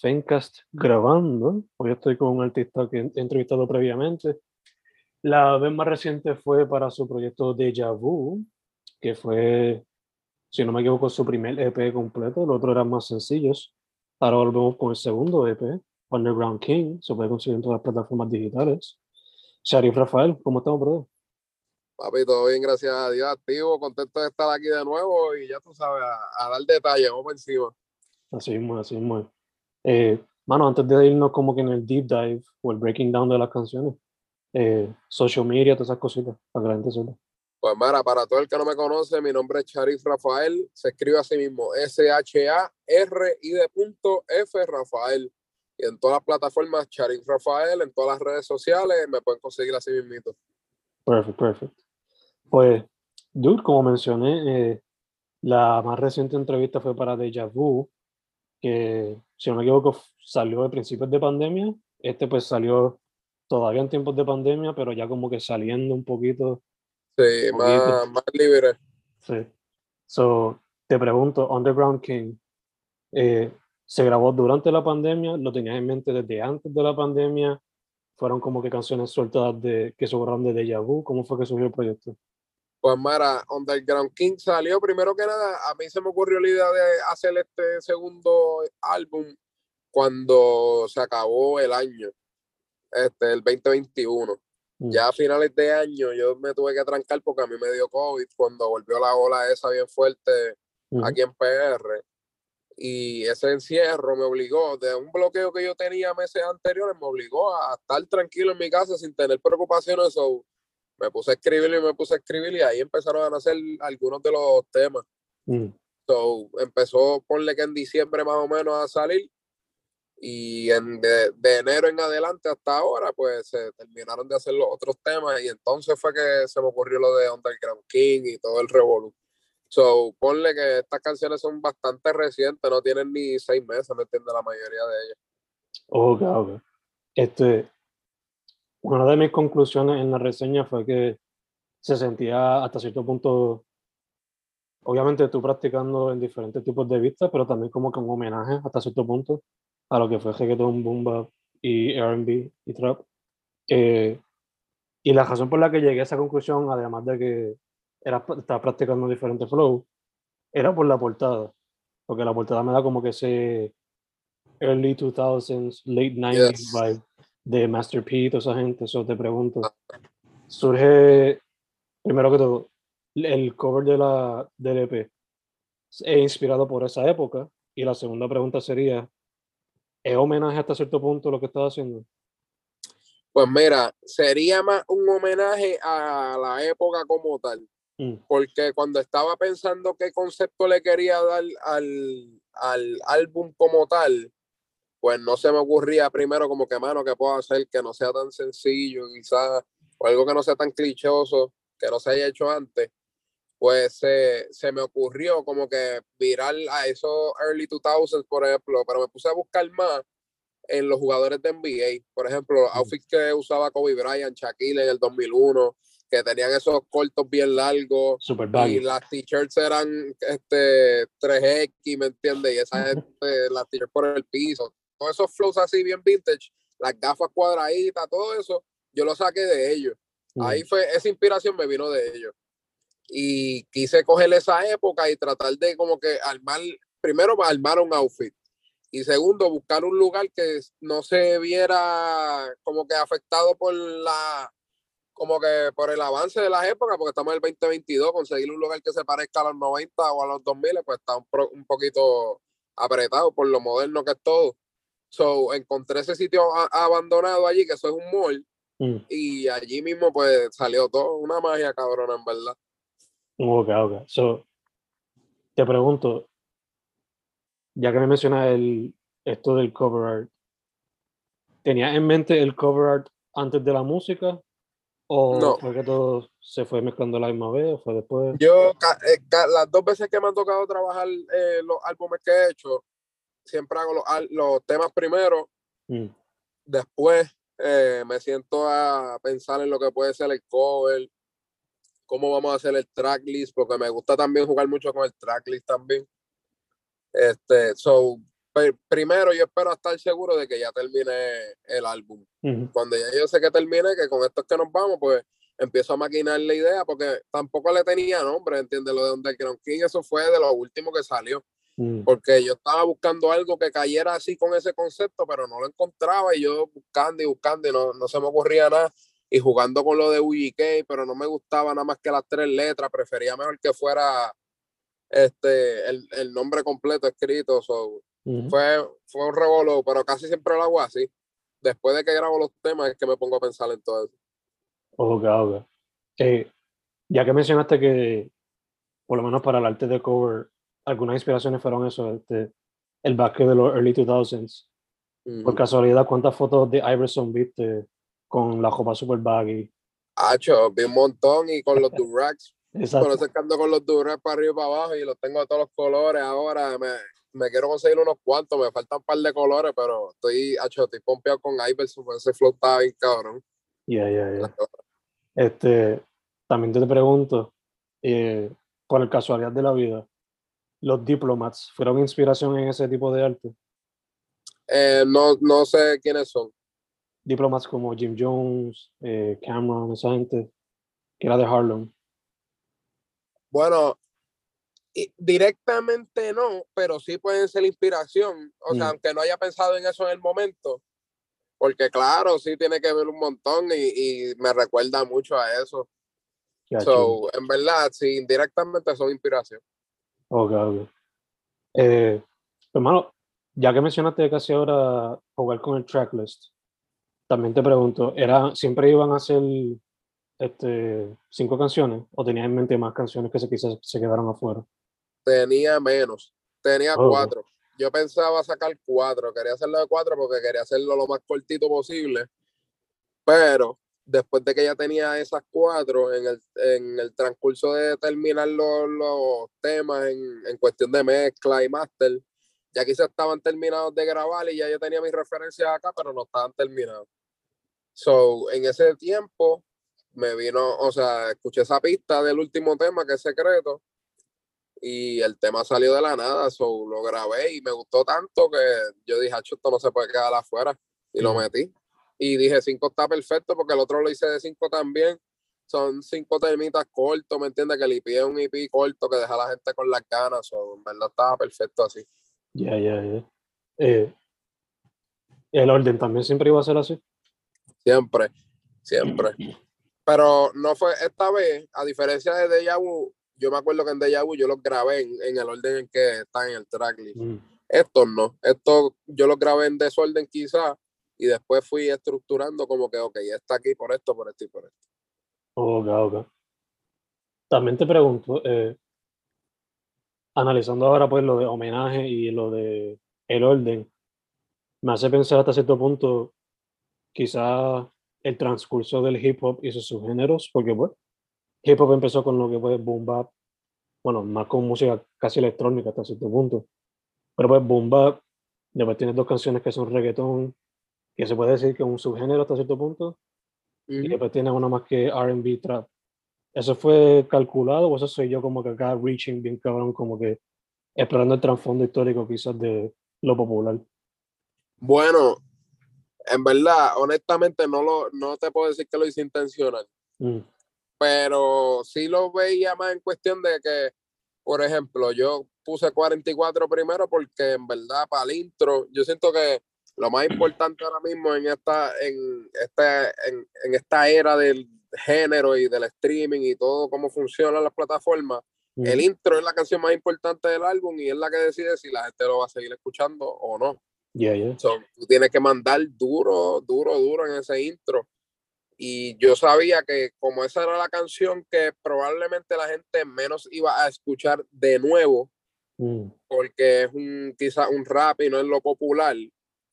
Fencast grabando. Hoy estoy con un artista que he entrevistado previamente. La vez más reciente fue para su proyecto Deja Vu, que fue, si no me equivoco, su primer EP completo. Los otros eran más sencillos. Ahora volvemos con el segundo EP, Underground King. Se puede conseguir en todas las plataformas digitales. Sharif Rafael, ¿cómo estamos, brother? Papi, todo bien, gracias a Dios, activo, contento de estar aquí de nuevo y ya tú sabes, a, a dar detalles, vamos por encima. Así mismo, así mismo. Eh, mano, antes de irnos como que en el deep dive o el breaking down de las canciones, eh, social media, todas esas cositas, para que la gente sepa. Pues mira, para todo el que no me conoce, mi nombre es Charif Rafael, se escribe así mismo, S-H-A-R-I de punto F Rafael. Y en todas las plataformas, Charif Rafael, en todas las redes sociales, me pueden conseguir así mismito. Perfecto, perfecto. Pues, dude, como mencioné, eh, la más reciente entrevista fue para Deja Vu, que si no me equivoco salió a principios de pandemia. Este pues salió todavía en tiempos de pandemia, pero ya como que saliendo un poquito. Sí, un más, poquito. más libre. Sí. So, te pregunto, Underground King, eh, ¿se grabó durante la pandemia? ¿Lo tenías en mente desde antes de la pandemia? ¿Fueron como que canciones sueltas de, que sobraron de Deja Vu? ¿Cómo fue que surgió el proyecto? Pues mira, Underground King salió primero que nada, a mí se me ocurrió la idea de hacer este segundo álbum cuando se acabó el año, este, el 2021. Mm. Ya a finales de año yo me tuve que trancar porque a mí me dio COVID cuando volvió la ola esa bien fuerte aquí en PR. Y ese encierro me obligó, de un bloqueo que yo tenía meses anteriores, me obligó a estar tranquilo en mi casa sin tener preocupaciones. So, me puse a escribir y me puse a escribir y ahí empezaron a nacer algunos de los temas. Mm. So, empezó, ponle que en diciembre más o menos a salir. Y en de, de enero en adelante hasta ahora, pues se terminaron de hacer los otros temas. Y entonces fue que se me ocurrió lo de Underground King y todo el Revolu. So, ponle que estas canciones son bastante recientes, no tienen ni seis meses, ¿me entiendes? La mayoría de ellas. Ok, ok. Este, una de mis conclusiones en la reseña fue que se sentía hasta cierto punto, obviamente tú practicando en diferentes tipos de vistas, pero también como que un homenaje hasta cierto punto a lo que fue reggaeton, boom bap y R&B y trap. Eh, y la razón por la que llegué a esa conclusión, además de que era, estaba practicando diferentes flows, era por la portada. Porque la portada me da como que ese early 2000s, late 90s Yes. vibe de Master P toda esa gente. Eso te pregunto. Surge, primero que todo, el cover de la, del EP es inspirado por esa época. Y la segunda pregunta sería, ¿es homenaje hasta cierto punto lo que estás haciendo? Pues mira, sería más un homenaje a la época como tal. Mm, porque cuando estaba pensando qué concepto le quería dar al, al álbum como tal, pues no se me ocurría primero como que, mano, que puedo hacer que no sea tan sencillo, quizás, o algo que no sea tan clichoso, que no se haya hecho antes. Pues se, se me ocurrió como que virar a esos early 2000s, por ejemplo, pero me puse a buscar más en los jugadores de NBA. Por ejemplo, los outfits que usaba Kobe Bryant, Shaquille en el 2001, que tenían esos cortos bien largos. Super y las t-shirts eran este 3X, ¿me entiendes? Y esa gente, las t-shirts por el piso. Todos esos flows así bien vintage, las gafas cuadraditas, todo eso, yo lo saqué de ellos. Ahí fue, esa inspiración me vino de ellos. Y quise coger esa época y tratar de como que armar, primero armar un outfit y segundo, buscar un lugar que no se viera como que afectado por la como que por el avance de las épocas, porque estamos en el 2022, conseguir un lugar que se parezca a los 90 o a los 2000, pues está un, un poquito apretado por lo moderno que es todo. So, encontré ese sitio abandonado allí, que eso es un mall, mm. y allí mismo pues salió todo, una magia cabrona, en verdad. Ok, ok. So, te pregunto, ya que me mencionas el, esto del cover art, ¿tenías en mente el cover art antes de la música? ¿O no. fue que todo se fue mezclando la misma vez o fue después? Yo, eh, las dos veces que me han tocado trabajar eh, los álbumes que he hecho, siempre hago los, los temas primero, mm. después eh, me siento a pensar en lo que puede ser el cover, cómo vamos a hacer el tracklist, porque me gusta también jugar mucho con el tracklist también. Este, so, primero yo espero estar seguro de que ya termine el álbum. Cuando ya yo sé que termine, que con esto es que nos vamos, pues empiezo a maquinar la idea, porque tampoco le tenía nombre, ¿entiendes? Lo de Underground King, eso fue de lo último que salió. Mm. Porque yo estaba buscando algo que cayera así con ese concepto, pero no lo encontraba y yo buscando y buscando y no, no se me ocurría nada. Y jugando con lo de UGK, pero no me gustaba nada más que las tres letras, prefería mejor que fuera este, el, el nombre completo escrito. fue, fue un revolú, pero casi siempre lo hago así. Después de que grabo los temas es que me pongo a pensar en todo eso. Ok, ok. Eh, ya que mencionaste que, por lo menos para el arte de cover, algunas inspiraciones fueron eso, este, el básquet de los early 2000s. Por casualidad, ¿cuántas fotos de Iverson viste con la ropa super baggy? Hacho, vi un montón y con los durags Exacto. Por eso con los Durres para arriba y para abajo y los tengo de todos los colores. Ahora me, me quiero conseguir unos cuantos, me faltan un par de colores, pero estoy, hecho, estoy pompeado con Iverson, ese flow está bien cabrón. Ya, ya, ya. Este, también te pregunto, eh, por el casualidad de la vida, ¿los diplomats fueron inspiración en ese tipo de arte? Eh, no, no sé quiénes son. Diplomats como Jim Jones, eh, Cameron, esa gente, que era de Harlem. Bueno, directamente no, pero sí pueden ser inspiración. O sea, mm. aunque no haya pensado en eso en el momento, porque claro, sí tiene que ver un montón y, me recuerda mucho a eso. So, en verdad, sí, indirectamente son inspiración. Ok, ok. Eh, hermano, ya que mencionaste casi ahora jugar con el tracklist, también te pregunto, ¿era, ¿siempre iban a ser este, cinco canciones o tenía en mente más canciones que se, quizás se quedaron afuera? Tenía menos, tenía oh. cuatro. Yo pensaba sacar cuatro, quería hacerlo de cuatro porque quería hacerlo lo más cortito posible, pero después de que ya tenía esas cuatro, en el, en el transcurso de terminar los, los temas en, en, cuestión de mezcla y máster, ya quizás estaban terminados de grabar y ya yo tenía mis referencias acá, pero no estaban terminados. So, en ese tiempo me vino, o sea, escuché esa pista del último tema que es secreto y el tema salió de la nada, so, lo grabé y me gustó tanto que yo dije, esto no se puede quedar afuera y lo metí. Y dije, cinco está perfecto porque el otro lo hice de cinco también. Son cinco temitas cortos, ¿me entiendes? Que le pide un IP corto que deja a la gente con las ganas, o en verdad estaba perfecto así. Ya, ya, ya. Eh, ¿El orden también siempre iba a ser así? Siempre, siempre. Pero no fue esta vez, a diferencia de Deja Vu, yo me acuerdo que en Deja Vu yo los grabé en, el orden en que están en el tracklist. Mm. Estos no, estos yo los grabé en desorden quizá y después fui estructurando como que, ok, está aquí por esto, por esto y por esto. Ok, ok. También te pregunto, eh, analizando ahora pues lo de homenaje y lo de el orden, me hace pensar hasta cierto punto, quizás el transcurso del hip hop y sus subgéneros, porque pues, hip hop empezó con lo que fue boom bap, bueno, más con música casi electrónica hasta cierto punto, pero pues boom bap Después tienes dos canciones que son reggaetón, que se puede decir que es un subgénero hasta cierto punto. Y después tienes una más que RB trap. ¿Eso fue calculado o eso soy yo como que acá reaching bien cabrón, como que explorando el trasfondo histórico quizás de lo popular? Bueno, en verdad, honestamente no, lo, no te puedo decir que lo hice intencional. Mm, pero sí lo veía más en cuestión de que, por ejemplo, yo puse 44 primero porque en verdad para el intro, yo siento que lo más importante ahora mismo en esta, en esta, en, en esta era del género y del streaming y todo cómo funcionan las plataformas, mm, el intro es la canción más importante del álbum y es la que decide si la gente lo va a seguir escuchando o no. yeah, yeah. So, tú tienes que mandar duro, duro, duro en ese intro. Y yo sabía que como esa era la canción que probablemente la gente menos iba a escuchar de nuevo, Mm, porque es un quizás un rap y no es lo popular.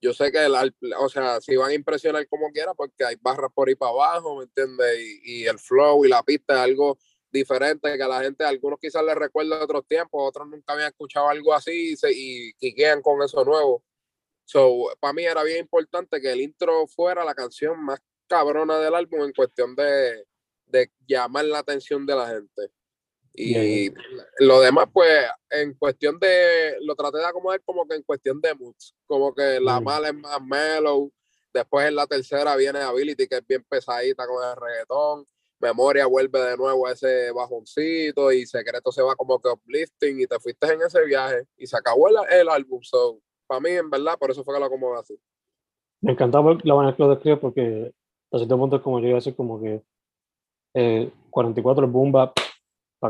Yo sé que, el, o sea, si van a impresionar como quiera, porque hay barras por ahí para abajo, ¿me entiendes? Y, y el flow y la pista es algo diferente que a la gente, algunos quizás les recuerda de otros tiempos, otros nunca habían escuchado algo así y, se, y quiquean con eso nuevo. So, para mí era bien importante que el intro fuera la canción más cabrona del álbum en cuestión de, de llamar la atención de la gente. Y lo demás, pues, en cuestión de, lo traté de acomodar como que en cuestión de moods, como que la Mm. mala es más mellow, después en la tercera viene Ability, que es bien pesadita con el reggaetón, Memoria vuelve de nuevo a ese bajoncito y Secreto se va como que uplifting y te fuiste en ese viaje y se acabó el, el álbum, so, para mí, en verdad, por eso fue que lo acomodé así. Me encantaba la manera que lo describes porque a cierto punto es como yo iba a decir como que eh, 44 el boom bap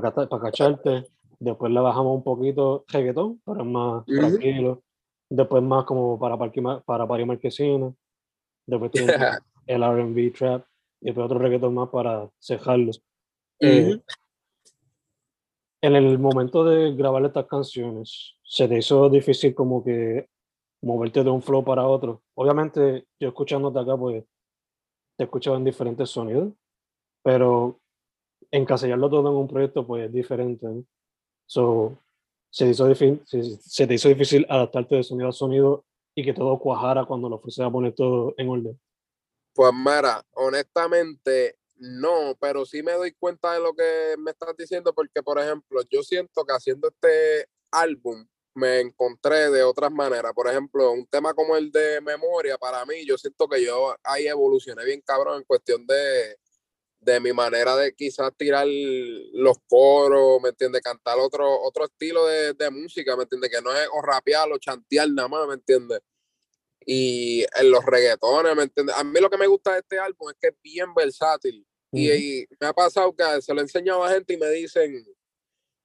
para cacharte, después le bajamos un poquito reggaetón, pero es más Ujú. tranquilo, después más como para para París Marquesina, después tienes el R&B trap y después otro reggaetón más para cejarlo. Eh, Ujú. en el momento de grabar estas canciones, ¿se te hizo difícil como que moverte de un flow para otro? Obviamente, yo escuchándote acá, pues, te escuchaba en diferentes sonidos, pero encasillarlo todo en un proyecto, pues, es diferente, ¿no? So, se, te hizo difícil, adaptarte de sonido a sonido y que todo cuajara cuando lo fuese a poner todo en orden. Pues mira, honestamente no, pero sí me doy cuenta de lo que me estás diciendo porque, por ejemplo, yo siento que haciendo este álbum me encontré de otras maneras. Por ejemplo, un tema como el de memoria, para mí, yo siento que yo ahí evolucioné bien cabrón en cuestión de, de mi manera de quizás tirar los coros, ¿me entiendes? Cantar otro, otro estilo de, de música, ¿me entiendes? Que no es o rapear o chantear nada más, ¿me entiendes? y en los reggaetones, ¿me entiendes? A mí lo que me gusta de este álbum es que es bien versátil. Y, y me ha pasado que se lo he enseñado a gente y me dicen,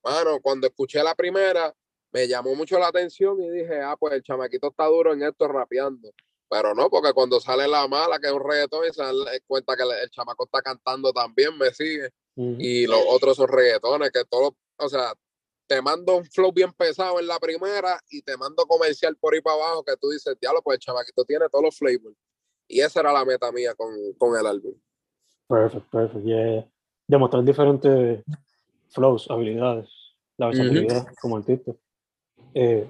mano, cuando escuché la primera, me llamó mucho la atención y dije, ah, pues el chamaquito está duro en esto rapeando. Pero no, porque cuando sale la mala, que es un reggaetón, y se da cuenta que el, chamaco está cantando también, me sigue. Y los otros son reggaetones, que todos, o sea, te mando un flow bien pesado en la primera y te mando comercial por ahí para abajo que tú dices, diablo, pues el chamaquito tiene todos los flavors. Y esa era la meta mía con, con el álbum. Perfect, perfect. Yeah. Demostrar diferentes flows, habilidades, la versatilidad como artista. Eh,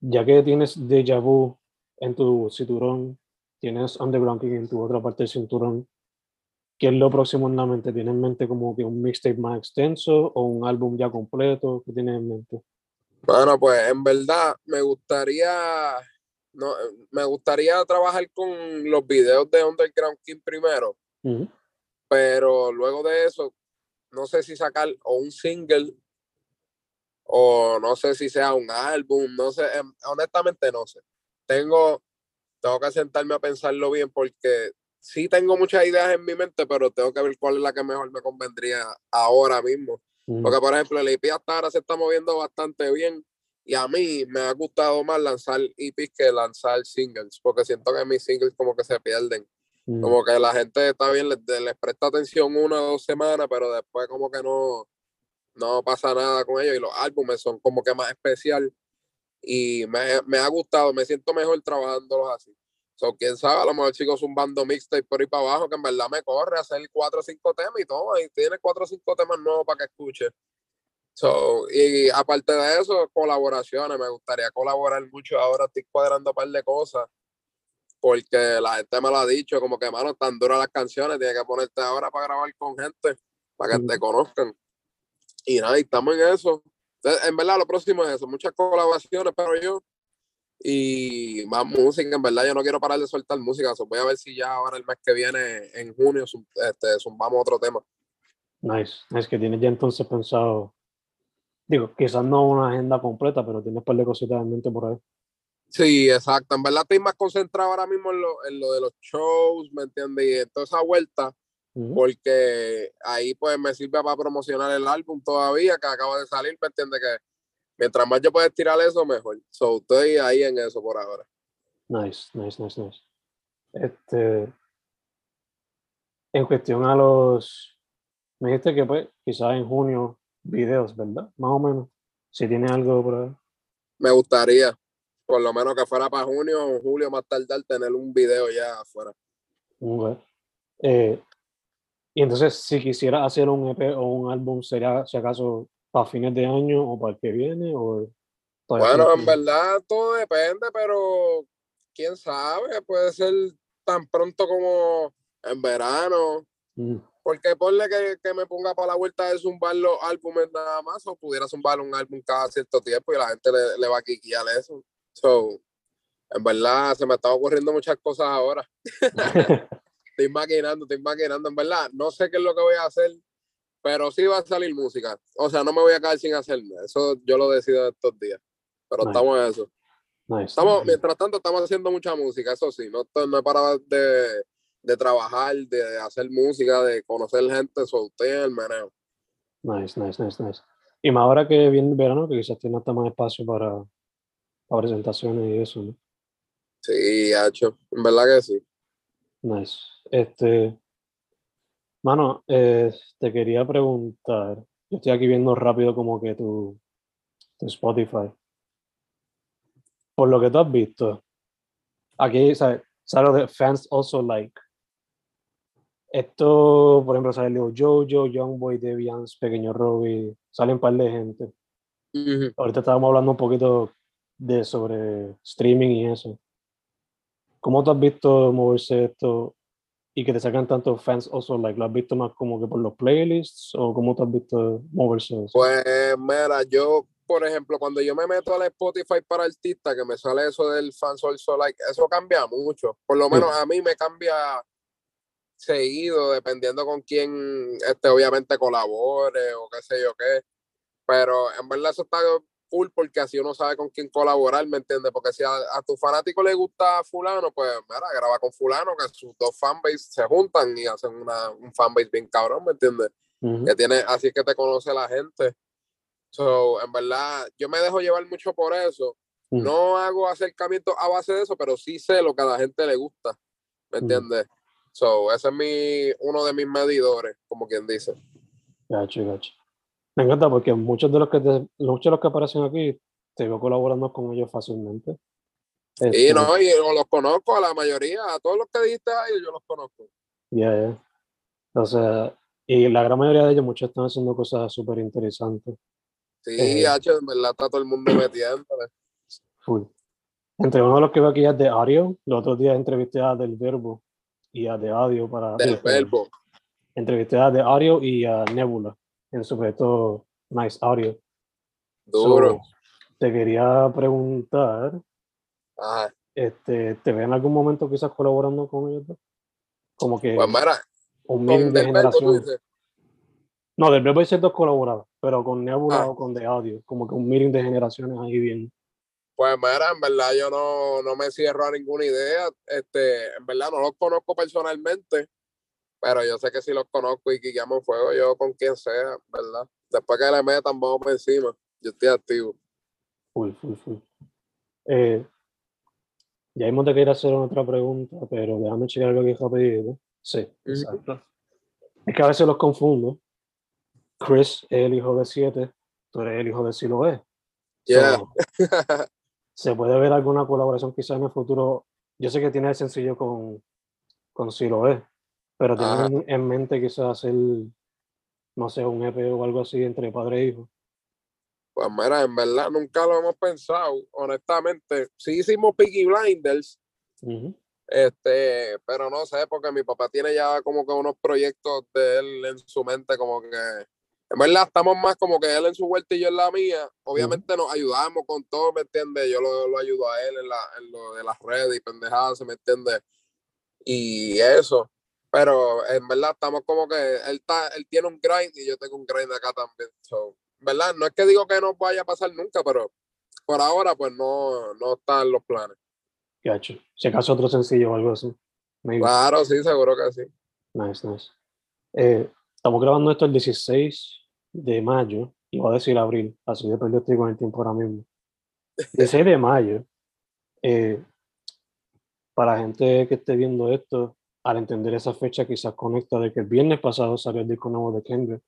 ya que tienes Deja Vu en tu cinturón, tienes Underground King en tu otra parte del cinturón, ¿qué es lo próximo en la mente? ¿Tienes en mente como que un mixtape más extenso o un álbum ya completo? ¿Qué tienes en mente? Bueno, pues en verdad me gustaría, no, me gustaría trabajar con los videos de Underground King primero, pero luego de eso, no sé si sacar o un single o no sé si sea un álbum, no sé, em, honestamente no sé. Tengo, tengo que sentarme a pensarlo bien porque sí tengo muchas ideas en mi mente, pero tengo que ver cuál es la que mejor me convendría ahora mismo. Ujú. Porque, por ejemplo, el EP hasta ahora se está moviendo bastante bien y a mí me ha gustado más lanzar EPs que lanzar singles, porque siento que mis singles como que se pierden. Ujú. Como que la gente está bien, les, les presta atención una o dos semanas, pero después como que no, no pasa nada con ellos y los álbumes son como que más especial y me, me ha gustado, me siento mejor trabajándolos así. So, quién sabe, a lo mejor chicos un bando mixtape por ahí para abajo que en verdad me corre a hacer cuatro o cinco temas y todo, y tiene cuatro o cinco temas nuevos para que escuche. So, y aparte de eso, colaboraciones. Me gustaría colaborar mucho. Ahora estoy cuadrando un par de cosas. Porque la gente me lo ha dicho, como que, mano, tan duras las canciones, tienes que ponerte ahora para grabar con gente, para que te conozcan. Y nada, y estamos en eso. En verdad, lo próximo es eso, muchas colaboraciones, pero yo. Y más música, en verdad, yo no quiero parar de soltar música. So, voy a ver si ya ahora el mes que viene, en junio, este, zumbamos otro tema. Nice, es que tienes ya entonces pensado Digo, quizás no una agenda completa, pero tienes un par de cositas en mente por ahí. Sí, exacto. En verdad estoy más concentrado ahora mismo en lo, en lo de los shows, ¿me entiendes? Y en toda esa vuelta, porque ahí pues me sirve para promocionar el álbum todavía, que acaba de salir, ¿me entiendes? Que mientras más yo pueda estirar eso, mejor. So, estoy ahí en eso por ahora. Nice, nice, nice, nice. Este, en cuestión a los, me dijiste que pues quizás en junio videos, ¿verdad? Más o menos. Si tiene algo por ahí. Me gustaría, por lo menos que fuera para junio o julio más tardar, tener un video ya afuera. Eh, y entonces, si quisiera hacer un EP o un álbum, ¿sería si acaso para fines de año o para el que viene? O bueno, en verdad todo depende, pero quién sabe, puede ser tan pronto como en verano. Mm. Porque ponle que, que, me ponga para la vuelta de zumbar los álbumes nada más, o pudiera zumbar un álbum cada cierto tiempo y la gente le, le va a quiquear eso. So, en verdad, se me están ocurriendo muchas cosas ahora. estoy maquinando, estoy maquinando. En verdad, no sé qué es lo que voy a hacer, pero sí va a salir música. O sea, no me voy a quedar sin hacerme. Eso yo lo decido estos días. Pero estamos en eso. Estamos, mientras tanto, estamos haciendo mucha música, eso sí. No, no he parado de de trabajar, de hacer música, de conocer gente, solté el meneo. Nice, nice, nice, nice. Y más ahora que viene el verano, que quizás tiene hasta más espacio para, presentaciones y eso, ¿no? Sí, hecho, en verdad que sí. Nice. Este, mano, eh, te quería preguntar, yo estoy aquí viendo rápido como que tu, tu Spotify. Por lo que tú has visto, aquí, ¿sabes? ¿Sabes de fans also like? Esto, por ejemplo, sale Leo Jojo, Youngboy, Deviants, Pequeño Robbie, salen un par de gente. Ahorita estábamos hablando un poquito de sobre streaming y eso. ¿Cómo tú has visto moverse esto y que te sacan tantos fans also like? ¿Lo has visto más como que por los playlists o cómo tú has visto moverse eso? Pues mira, yo, por ejemplo, cuando yo me meto al Spotify para artista, que me sale eso del fans also like, eso cambia mucho. Por lo menos a mí me cambia seguido, dependiendo con quién este, obviamente colabore o qué sé yo qué. Pero en verdad eso está cool porque así uno sabe con quién colaborar, ¿me entiendes? Porque si a, tu fanático le gusta fulano, pues mira, graba con fulano, que sus dos fanbase se juntan y hacen una, un fanbase bien cabrón, ¿me entiendes? Que tiene, así que te conoce la gente. So, en verdad, yo me dejo llevar mucho por eso. No hago acercamiento a base de eso, pero sí sé lo que a la gente le gusta, ¿me entiendes? So, ese es mi, uno de mis medidores, como quien dice. Gacho, gacho. Me encanta porque muchos de los que muchos de los que aparecen aquí te veo colaborando con ellos fácilmente. Y este no, y los conozco a la mayoría, a todos los que dijiste ahí, yo los conozco. Ya, ya. Entonces, y la gran mayoría de ellos, muchos están haciendo cosas súper interesantes. Sí, eh, H, en verdad está todo el mundo metiéndole. Full. Entre uno de los que veo aquí es de Ario, los otros días entrevisté a Del Verbo, y a De Audio para... Del verbo. Entrevisté a De Audio y a Nebula en su proyecto Nice Audio. Duro. te quería preguntar, este, ¿te ven en algún momento quizás colaborando con ellos? Como que... Pues mira, un meeting de generación. No, del verbo hice dos colaborados, pero con Nebula ah. o con The Audio, como que un meeting de generaciones ahí bien. Pues mira, en verdad yo no, no me cierro a ninguna idea. Este, en verdad no los conozco personalmente, pero yo sé que si los conozco y que llamo fuego yo con quien sea, ¿verdad? Después que le metan, vamos por encima. Yo estoy activo. Uy, uy, uy. Eh, ya hemos de querer hacer otra pregunta, pero déjame checar algo que he pedido. Sí, exacto. Es que a veces los confundo. Chris es el hijo de siete, tú eres el hijo de Siloé. Yeah. se puede ver alguna colaboración quizás en el futuro. Yo sé que tiene el sencillo con, con Siloé, pero tiene en mente quizás hacer, no sé, un EP o algo así entre padre e hijo. Pues mira, en verdad nunca lo hemos pensado, honestamente. Sí hicimos Piggy Blinders, este, pero no sé, porque mi papá tiene ya como que unos proyectos de él en su mente, como que, en verdad estamos más como que él en su vuelta y yo en la mía. Obviamente nos ayudamos con todo, ¿me entiendes? Yo lo, lo ayudo a él en, la, en lo de las redes y pendejadas, ¿me entiendes? Y eso. Pero en verdad estamos como que él, está, él tiene un grind y yo tengo un grind acá también. So, ¿Verdad? No es que digo que no vaya a pasar nunca, pero por ahora pues no, no están los planes. Gacho. Si acaso otro sencillo o algo así. Maybe. Claro, sí, seguro que sí. Nice, nice. Eh, estamos grabando esto el 16 de mayo, iba a decir abril, así de perdido estoy con el tiempo ahora mismo. 16 de mayo, eh, para gente que esté viendo esto, al entender esa fecha quizás conecta de que el viernes pasado salió el disco nuevo de Kendrick.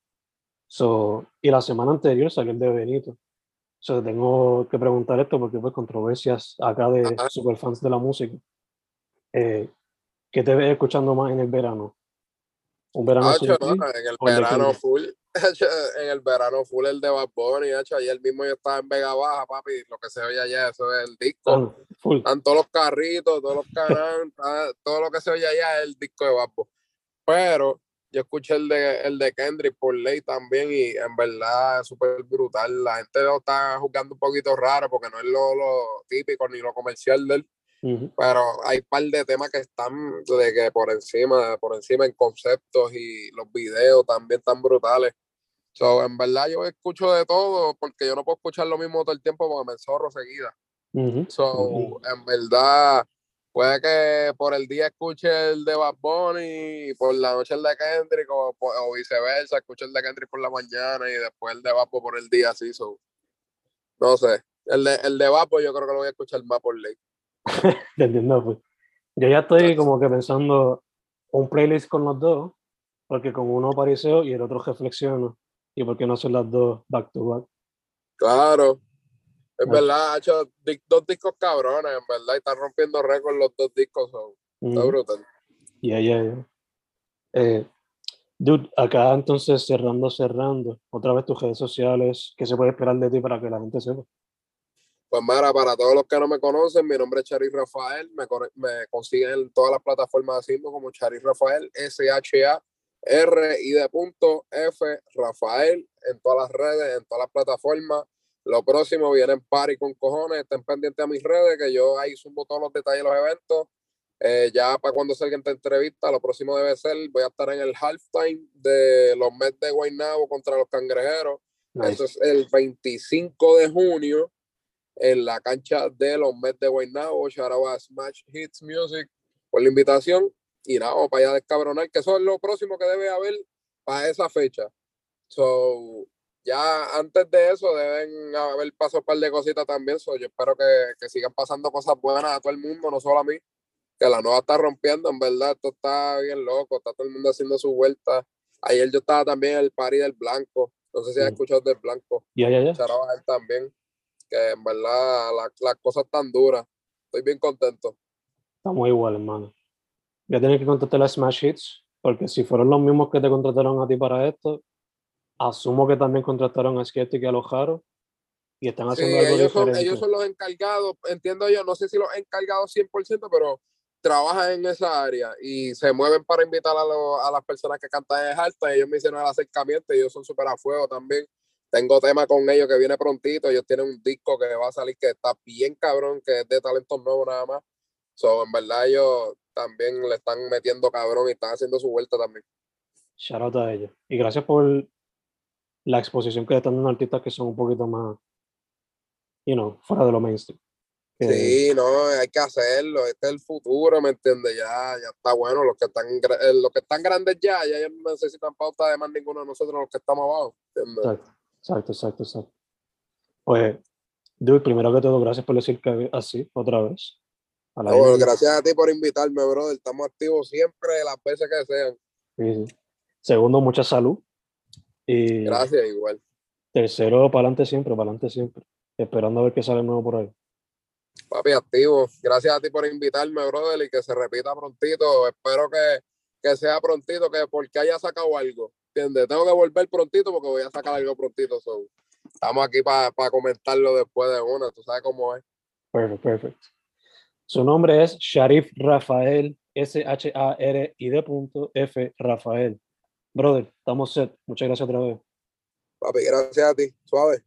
So, y la semana anterior salió el de Benito. So, tengo que preguntar esto porque pues controversias acá de superfans de la música. Eh, ¿Qué te ves escuchando más en el verano? ¿Un verano sin no, en el verano full, en el verano full el de Bad Bunny, hacho, ayer mismo yo estaba en Vega Baja, papi, lo que se oye allá, eso es el disco. Full. Están todos los carritos, todos los canales, todo lo que se oye allá es el disco de Bad Bunny. Pero yo escuché el de, el de Kendrick por ley también y en verdad es súper brutal. La gente lo está jugando un poquito raro porque no es lo, lo típico ni lo comercial de él Ujú. pero hay un par de temas que están de que por encima, por encima en conceptos y los videos también están brutales. So, en verdad yo escucho de todo porque yo no puedo escuchar lo mismo todo el tiempo porque me enzorro seguida. So, en verdad, puede que por el día escuche el de Bad Bunny y por la noche el de Kendrick o, o viceversa, escuche el de Kendrick por la mañana y después el de Bad Bunny por el día así. So, no sé. El de, el de Bad Bunny yo creo que lo voy a escuchar más por ley. Te entiendo, pues. Yo ya estoy como que pensando un playlist con los dos, porque con uno apareció y el otro reflexiono. ¿Y por qué no hacer las dos back to back? Claro. Es Ah. verdad, ha hecho dos discos cabrones, en verdad, y están rompiendo récords los dos discos. so, Está brutal. Ya, ya, ya. Eh, dude, acá entonces cerrando, cerrando, otra vez tus redes sociales, ¿qué se puede esperar de ti para que la gente sepa? Pues mira, para todos los que no me conocen, mi nombre es Charis Rafael, me, consiguen en todas las plataformas así mismo como Charis Rafael, S-H-A-R I de punto F Rafael, en todas las redes, en todas las plataformas. Lo próximo viene en party con cojones, estén pendientes a mis redes, que yo ahí subo todos los detalles de los eventos. Eh, ya para cuando salga esta entrevista, lo próximo debe ser, voy a estar en el halftime de los Mets de Guaynabo contra los Cangrejeros. Nice. Eso es el 25 de junio en la cancha de los Mets de Guaynabo. Shout out a Smash Hits Music por la invitación. Y nada, vamos para allá descabronar, que eso es lo próximo que debe haber para esa fecha. So, ya antes de eso deben haber pasado un par de cositas también. So, yo espero que, que sigan pasando cosas buenas a todo el mundo, no solo a mí. Que la nueva está rompiendo, en verdad, esto está bien loco, está todo el mundo haciendo su vuelta. Ayer yo estaba también en el party del Blanco. No sé si has Mm. escuchado del Blanco. Ya, ya, ya. Él también. Que en verdad la- las cosas están duras. Estoy bien contento. Estamos igual, hermano. Voy a tener que contratar a Smash Hits, porque si fueron los mismos que te contrataron a ti para esto, asumo que también contrataron a Skeptic y a los y están Sí, haciendo algo ellos son, diferente. ellos son los encargados, entiendo yo, no sé si los encargados 100%, pero trabajan en esa área y se mueven para invitar a, lo- a las personas que cantan en alta. Ellos me hicieron el acercamiento ellos son súper a fuego también. Tengo tema con ellos que viene prontito. Ellos tienen un disco que va a salir que está bien cabrón, que es de talentos nuevos nada más. So, en verdad ellos también le están metiendo cabrón y están haciendo su vuelta también. Shout out a ellos. Y gracias por la exposición que están dando artistas que son un poquito más, you know, fuera de lo mainstream. Sí, no, hay que hacerlo. Este es el futuro, ¿me entiendes? Ya, ya está bueno. Los que están, eh, los que están grandes ya, ya ellos no necesitan pauta de más ninguno de nosotros, los que estamos abajo. ¿entiendes? Exacto, exacto, exacto, exacto. Pues, dude, primero que todo, gracias por decir que así, otra vez. Gente. gracias a ti por invitarme, brother. Estamos activos siempre, las veces que sean. Sí, sí. Segundo, mucha salud. Y Gracias, igual. tercero, para adelante siempre, para adelante siempre. Esperando a ver qué sale nuevo por ahí. Papi, activo. Gracias a ti por invitarme, brother, y que se repita prontito. Espero que, que sea prontito, que porque haya sacado algo. ¿Entiendes? Tengo que volver prontito porque voy a sacar algo prontito. so. estamos aquí para comentarlo después de una, tú sabes cómo es. Perfecto, perfecto. Su nombre es Sharif Rafael, S-H-A-R-I-D F Rafael. Brother, estamos set. Muchas gracias otra vez. Papi, gracias a ti. Suave.